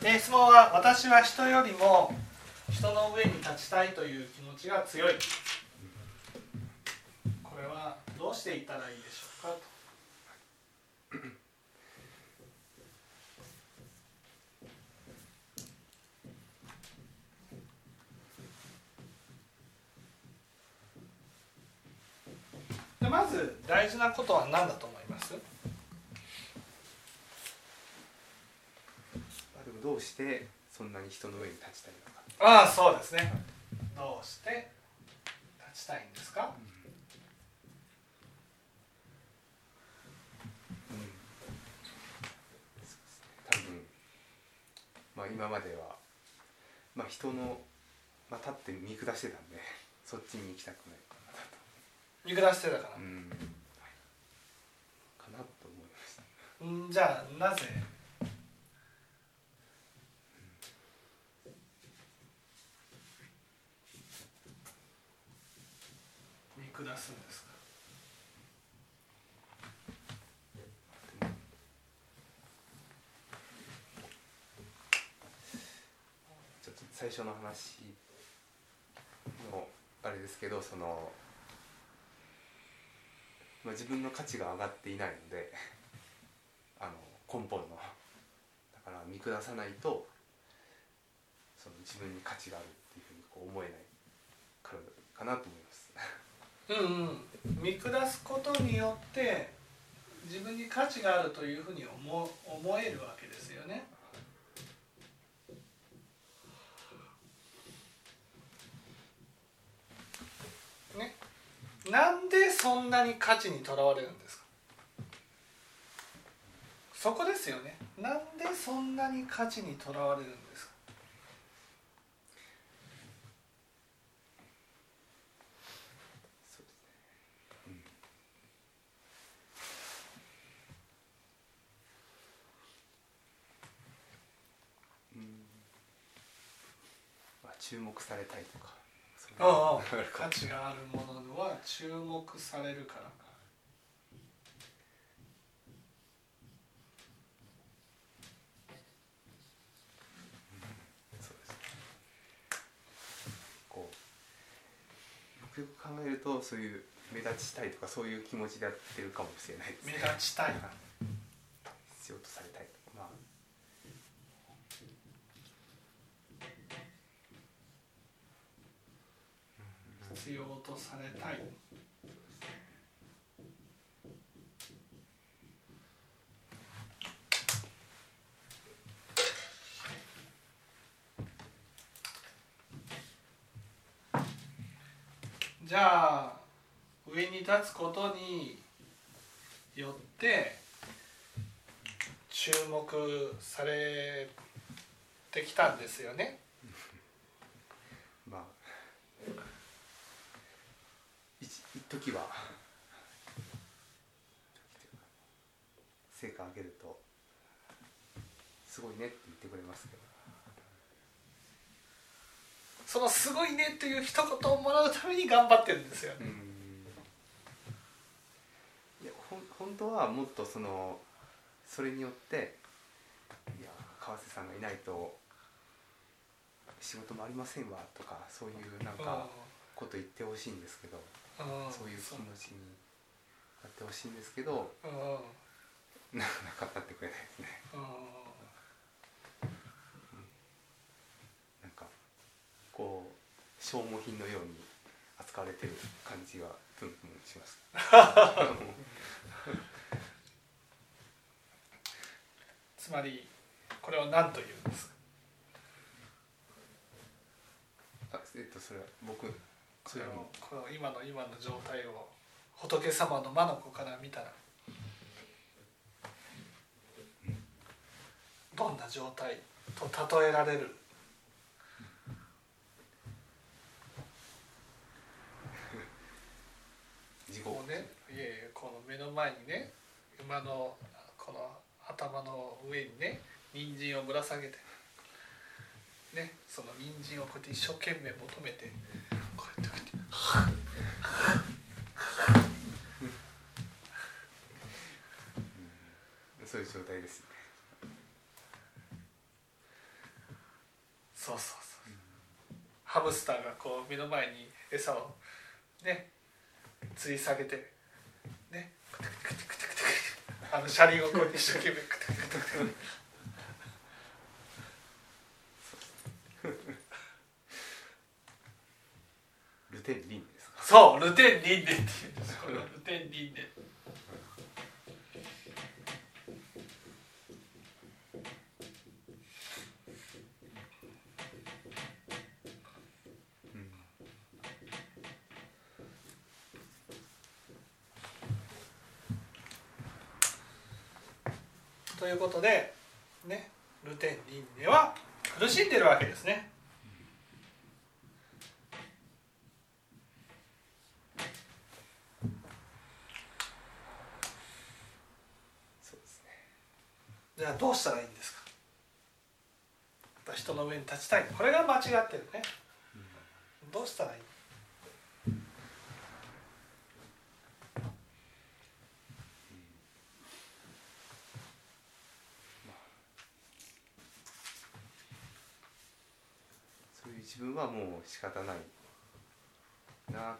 で質問は私は人よりも人の上に立ちたいという気持ちが強い。これはどうしていったらいいでしょうかと。でまず大事なことは何だと思いますあでもどうしてそんなに人の上に立ちたいのか。ああそうですね。どうして立ちたいんですか？多分まあ今まではまあ人の、まあ、立って見下してたんでそっちに行きたくないかなと。見下してたからうん。かなと思いました。うんじゃあなぜ下すんですか？最初の話のあれですけどその、まあ、自分の価値が上がっていないので あの根本のだから見下さないとその自分に価値があるっていうふうにこう思えないからかなと思います。うんうん。見下すことによって自分に価値があるというふうに思思えるわけですよね。ね。なんでそんなに価値にとらわれるんですか？そこですよね。なんでそんなに価値にとらわれるんですかそうですねうん、うんまあ、注目されたいとか。そういうああ。価値があるものは注目されるからよくよく考えるとそういう目立ちたいとかそういう気持ちでやってるかもしれないです目ね立ちたい。必要とされたいとかまあ必要とされたいじゃあ上に立つことによって注目されてきたんですよね。まあ一一時は成果上げるとすごいねって言ってくれますけど。そのすごいねっていう一言をもらうために頑張ってるんですよね。うん。いやほん本当はもっとそのそれによっていや川瀬さんがいないと仕事もありませんわとかそういうなんかこと言ってほしいんですけどそういう気持ちになってほしいんですけどなかなかってくれないですね。うん。なんかこう消耗品のように扱われてる感じはプンプンします。つまりこれを何と言うんですか？あえっとそれは僕これをこの今の今の状態を仏様の魔の子から見たらどんな状態と例えられる？こうねいやいやこの目の前にね馬のこの頭の上にね人参をぶら下げてねその人参をこうやって一生懸命求めてこうやってそういう状態ですね。そうそうそう。ハムスターがこう目の前に餌をね吊り下げてねクテクテクテクテクテあの車輪をこう一生懸命クテクテクテクテクルテンリンですか？そうルテンリンネっていうんですこれはルテンリンネということでねルテンリンネは苦しんでるわけですねそうですねじゃあどうしたらいいんですかやっぱ人の上に立ちたい。これが間違ってるね。どうしたらいい？そういう自分はもう仕方ないなっ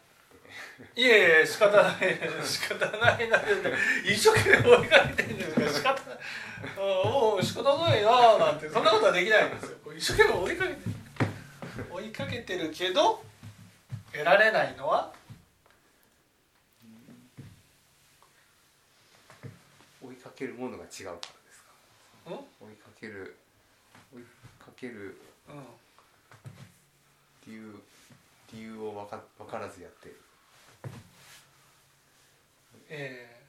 て。いえいえ仕方ない。仕方ないな一生懸命追いかけてるんですから仕方ない。うんもう仕方ないななんて。そんなことはできないんですよ一生懸命追いかけてる追いかけてるけど得られないのは？追いかけるものが違うからですか？うん、うん、追いかける追いかける理由理由を分か分からずやって。るえ。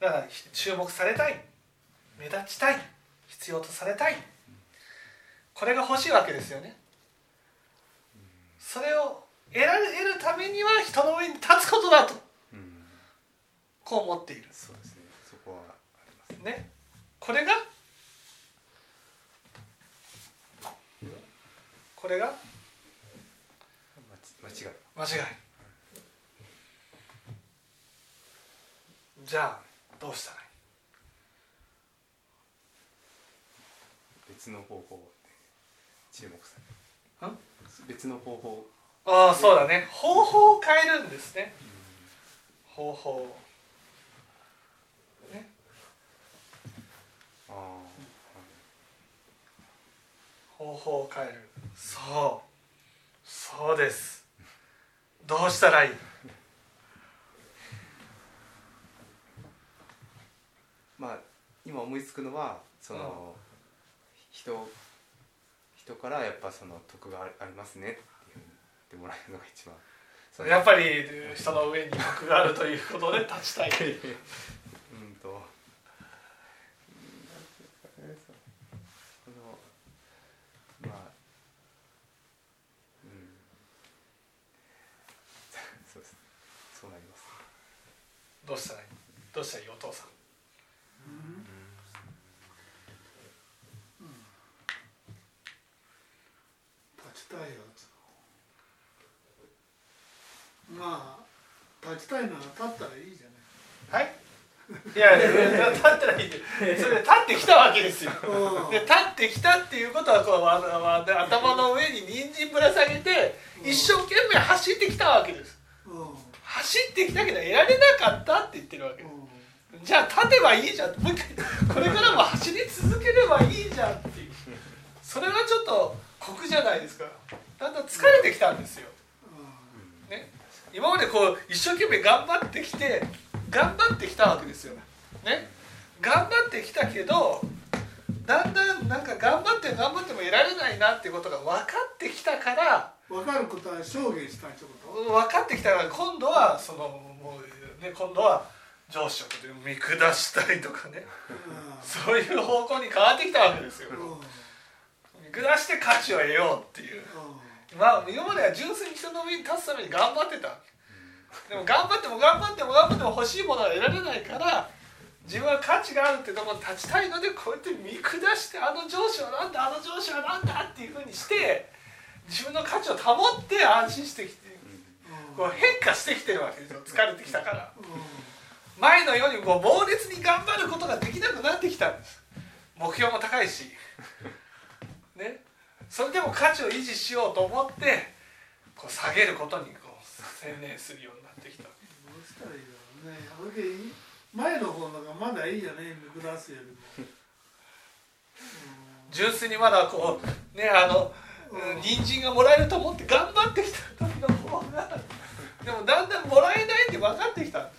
ー、だから注目されたい。目立ちたい。必要とされたいこれが欲しいわけですよね。それを得られ得るためには人の上に立つことだと。うん。こう思っている。そうですね。そこはありますね。これが？これが？間違い。間違い。じゃあどうしたらいい？別の方法で注目さんれる。別の方法。ああそうだね。方法を変えるんですね。方法ねああ方法を変える。そう。そうです。どうしたらいい？まあ今思いつくのはその、人人からやっぱその得があありますねっていうふうに言ってもらえるのが一番。やっぱり人の上に徳があるということで立ちたい うんとうんなんていうんですかねそうそのまあうんそうですねそうなりますどうしたらいいどうしたらいいお父さん立ちたいやつまあ立ちたいなら立ったらいいじゃない。はい？いや立ったらいいそれで立ってきたわけですよ。うん。で立ってきたっていうことはこうあのあの頭の上に人参ぶら下げて一生懸命走ってきたわけです。うん。走ってきたけど得られなかったって言ってるわけです。じゃあ立てばいいじゃん。もう一回これからも走り続ければいいじゃんっていう。それはちょっと酷じゃないですか。だんだん疲れてきたんですよ、ね、今までこう一生懸命頑張ってきて頑張ってきたわけですよ、ね、頑張ってきたけどだんだんなんか頑張って頑張っても得られないなっていうことが分かってきたから分かることは証言したいってこと？分かってきたから今度はそのもう、ね、今度は上司を見下したりとかね。そういう方向に変わってきたわけですよ。見下して価値を得ようっていうまあ今までは純粋に人の上に立つために頑張ってた。でも頑張っても頑張っても頑張っても欲しいものが得られないから自分は価値があるってところに立ちたいのでこうやって見下してあの上司はなんだあの上司はなんだっていうふうにして自分の価値を保って安心してきてこう変化してきてるわけですよ。疲れてきたから。前のようにこう猛烈に頑張ることができなくなってきたんです。目標も高いし。ねそれでも価値を維持しようと思ってこう下げることにこう専念するようになってきた。どうしたらいいだろうね。前の方のがまだいいじゃね見下すよりも、純粋にまだこうねあのうん。人参がもらえると思って頑張ってきた時の方がでもだんだんもらえないって分かってきた。ん。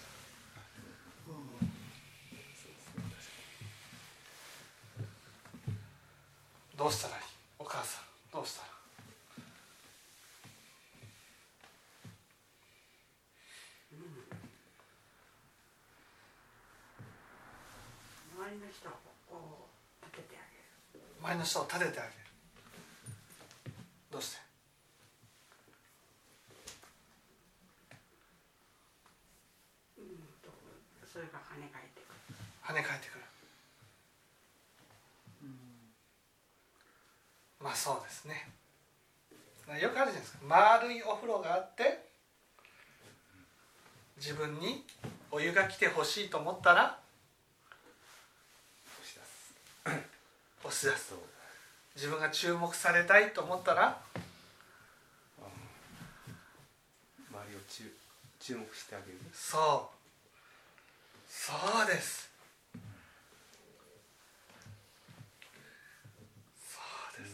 どうしたらいい？お母さんどうした？ら周りの人を立ててあげる。前の人を立ててあげる。どうして？うんとそれが跳ね返ってくる。跳ね返ってくるまあそうですね。よくあるじゃないですか。丸いお風呂があって自分にお湯が来てほしいと思ったら押し出す。押し出す。自分が注目されたいと思ったら周りを注注目してあげる。そう。そうですそうです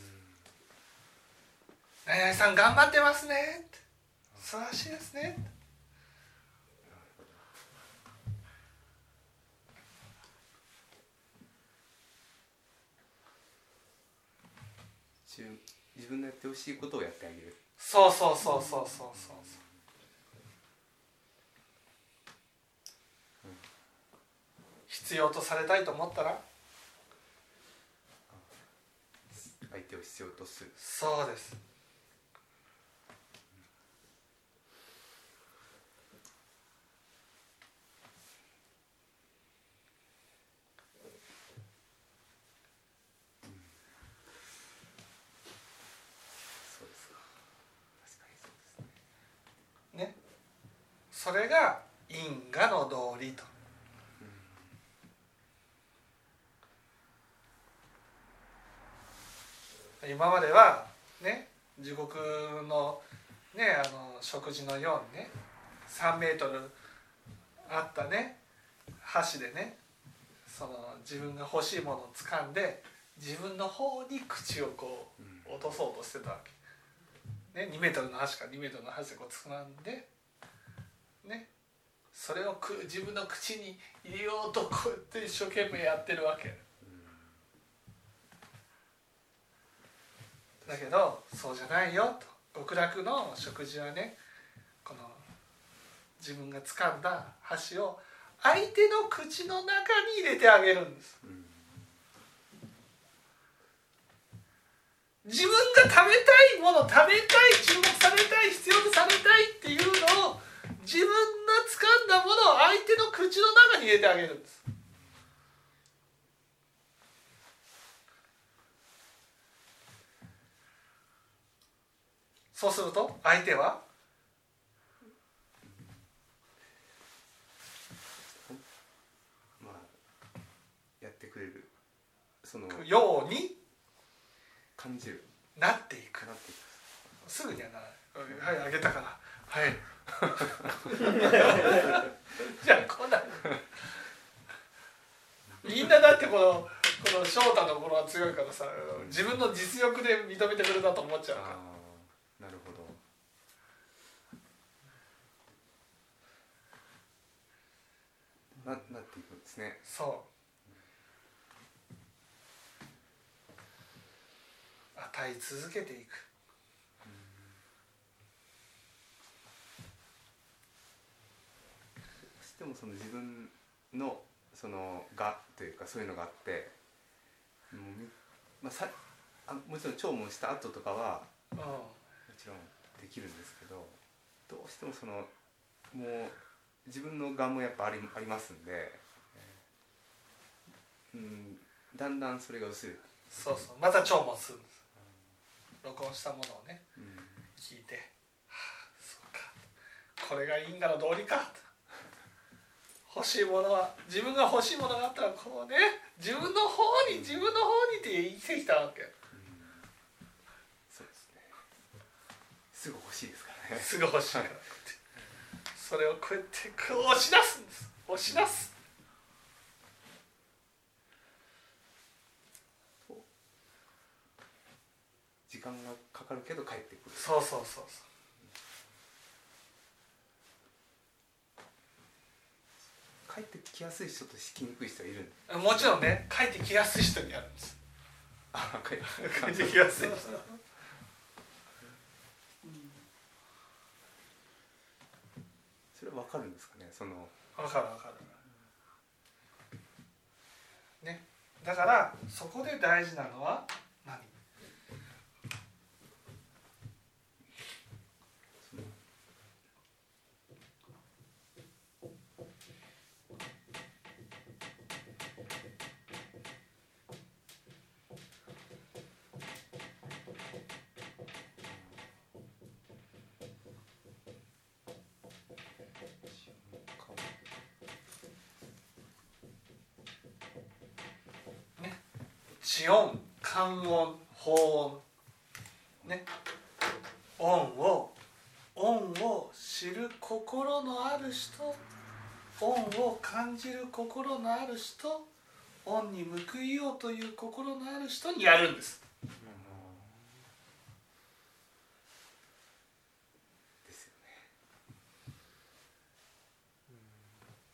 何々さん頑張ってますね素晴らしいですね自分のやってほしいことをやってあげる。そうそうそうそうそうそう。必要とされたいと思ったら？相手を必要とする。そうですそうですか確かにそうですねねそれが因果の道理と。今まではね地獄のねあの食事のようにね3メートルあったね箸でねその自分が欲しいものを掴んで自分の方に口をこう落とそうとしてたわけ、ね、2メートルの箸か2メートルの箸でこう掴んでね。それをく自分の口に入れようとこうやって一生懸命やってるわけ。だけどそうじゃないよと。極楽の食事はねこの自分が掴んだ箸を相手の口の中に入れてあげるんです。自分が食べたいもの食べたい注目されたい必要とされたいっていうのを自分が掴んだものを相手の口の中に入れてあげるんです。そうすると相手はまあやってくれる。そのように感じる。なっていく。なっていく。すぐにはならない。はいあげたからはい。じゃあ来な。いみんなだってこのこの翔太の頃は強いからさ自分の実力で認めてくれたと思っちゃうから。なるほど。ななっていくんですね。そう。与え続けていくどうしてもその自分のそのがというかそういうのがあってもうみ、まあ、さあもちろん聴聞した後とかはうんもちろんできるんですけどどうしてもそのもう自分のがもやっぱありありますんで、えーうん、だんだんそれが薄れて、そうそう。また聴聞するんです。録音したものをねうん。聞いて「はあそうか。これが因果の道理か」欲しいものは自分が欲しいものがあったらこうね自分の方に自分の方にって生きてきたわけ、うん、そうですね。すぐ欲しいですからね。すぐ欲しい、はい、それをこうやってこう押し出すんです。押し出す、うん、時間がかかるけど帰ってくる。そうそうそうそう。きやすい人としきにくい人はいるもちろんね帰ってきやすい人にあるんです。あ帰ってきやすい。人。それは分かるんですかね？その。わかるわかる。ね。だからそこで大事なのは何その地音観音法音ね音を音を知る心のある人音を感じる心のある人音に報いようという心のある人にやるんです。ですよね。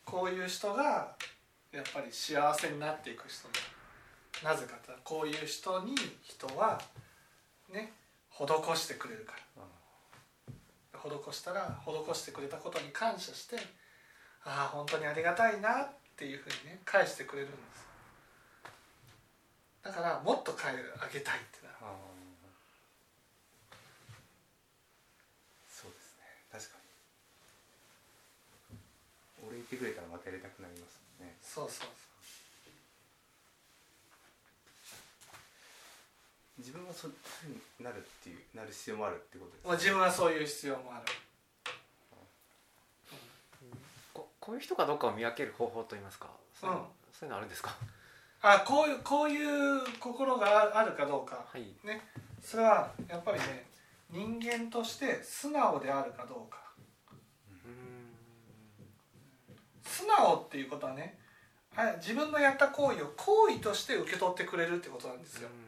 こういう人がやっぱり幸せになっていく人ななぜかとこういう人に人はね施してくれるから。施したら施してくれたことに感謝してああ本当にありがたいなっていうふうにね返してくれるんです。だからもっと返あげたいってなる。そうですね。確かに。俺言ってくれたらまたやりたくなりますね。そうそう自分はそういうふうになるっていうなる必要もあるってことですそう、まあ、自分はそういう必要もある。ここういう人かどうかを見分ける方法といいますかそういうん。そういうのあるんですか？あこういうこういう心があるかどうか。はい。ね。それはやっぱりね人間として素直であるかどうか。うん。素直っていうことはねあ自分のやった行為を行為として受け取ってくれるってことなんですよ。ああ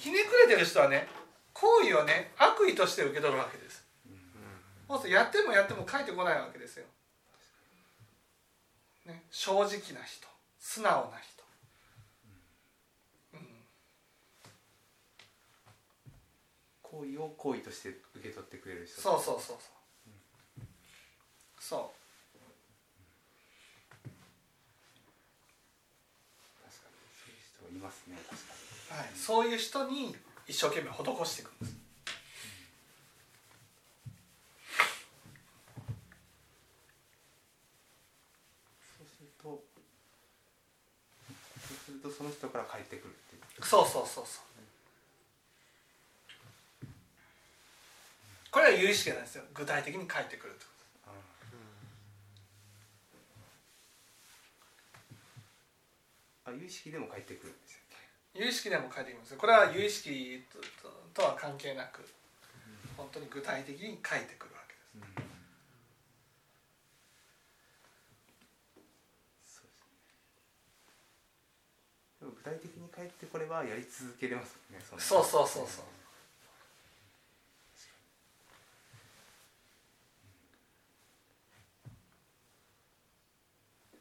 ひねくれてる人はね行為をね悪意として受け取るわけです。もうやってもやっても返ってこないわけですよ、ね、正直な人素直な人、うん、行為を行為として受け取ってくれる人。そうそうそうそう。そ確かにそういう人いますね確かう、はい、そういう人に一生懸命施していくんです。にそうするとそうするとその人から返ってくるっていう。そうそうそうそう。これは有意識なんですよ。具体的に返ってくるってこあ有意識でも返ってくるんですよ。と有意識でも返ってきますこれは有意識とは関係なく本当に具体的に返ってくるわけです。そうですね。でも具体的に返ってこればやり続けれますよねの。そうそうそうそう。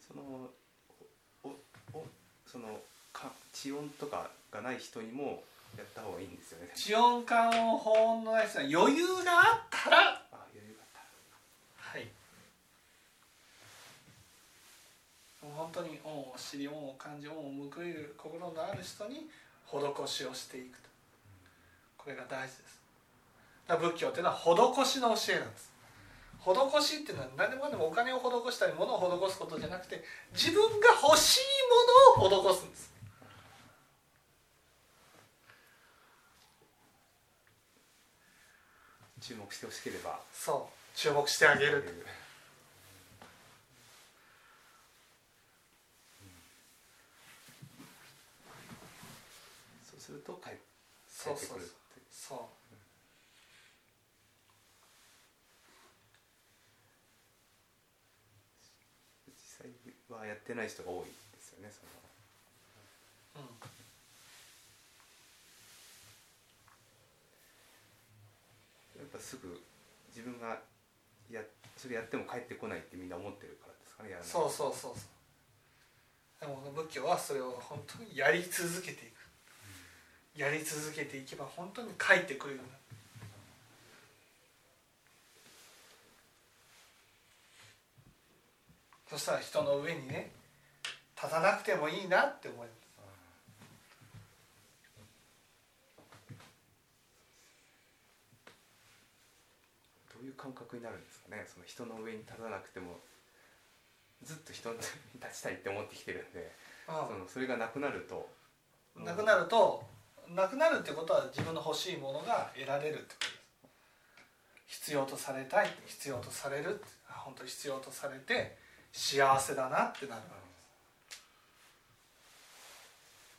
そのおおそのか地音とかがない人にもやった方がいいんですよね。地音感音法音のない人は余裕があったら。あ余裕があったはい。もう本当に恩を知り恩を感じ恩を報いる心のある人に施しをしていくと。これが大事です。だから仏教っていうのは施しの教えなんです。施しっていうのは何でもかんでもお金を施したり物を施すことじゃなくて自分が欲しいものを施すんです。注目してほしければそう。注目してあげる。そうすると帰ってそうそう。そう、うん、実際はやってない人が多いですよねその、うん。すぐ自分がやそれやっても帰ってこないってみんな思ってるからですかねやらないそうそうそうそう。でも仏教はそれを本当にやり続けていく。やり続けていけば本当に帰ってくるようにな。るそしたら人の上にね立たなくてもいいなって思いますいう感覚になるんですかね。その人の上に立たなくてもずっと人に立ちたいって思ってきてるんであそのそれがなくなると。あなくなるとなくなるってことは自分の欲しいものが得られるってことです。必要とされたい必要とされるあ本当に必要とされて幸せだなってなるわ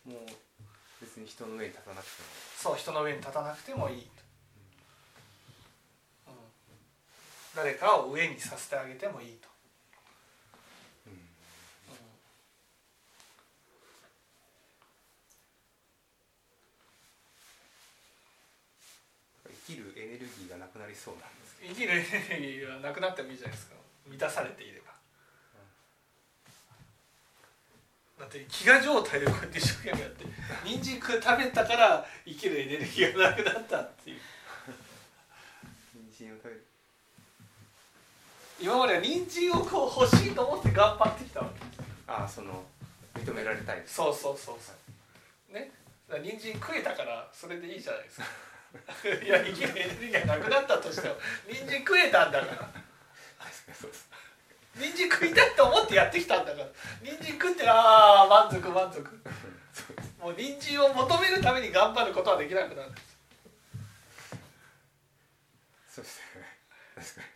けです。もう別に人の上に立たなくても。そう人の上に立たなくてもいいと、うん、誰かを上にさせてあげてもいいと、うん。う生きるエネルギーがなくなりそうなんです生きるエネルギーがなくなってもいいじゃないですか。満たされていれば、だって飢餓状態でこうやって一生懸命やって人参食べたから生きるエネルギーがなくなったっていう。ど 人参を食べる今までは人参をこう欲しいと思って頑張ってきたわけですああその認められたいそうそうそうそう。ね。人参食えたからそれでいいじゃないですか。いや生きるエネルギーがなくなったとしても人参食えたんだから。人参食いたいと思ってやってきたんだから。人参食ってああ満足満足。そうですもう人参を求めるために頑張ることはできなくなるそうですよね。確かに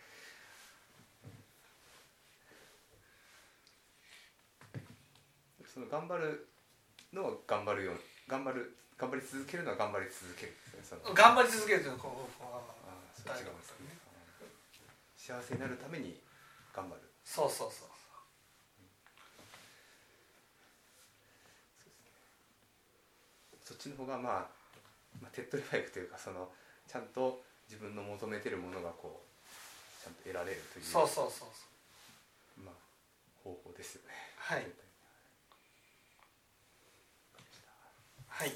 その頑張るのは頑張るよう頑張る頑張り続けるのは頑張り続ける。ね頑張り続けるというのはこうこうああそっちがですね。幸せになるために頑張る。そうそうそうそっちの方がまあ、まあ、手っ取り早くというかそのちゃんと自分の求めてるものがこうちゃんと得られるというそうそうそうそう。まあ、方法ですよね。はいはい。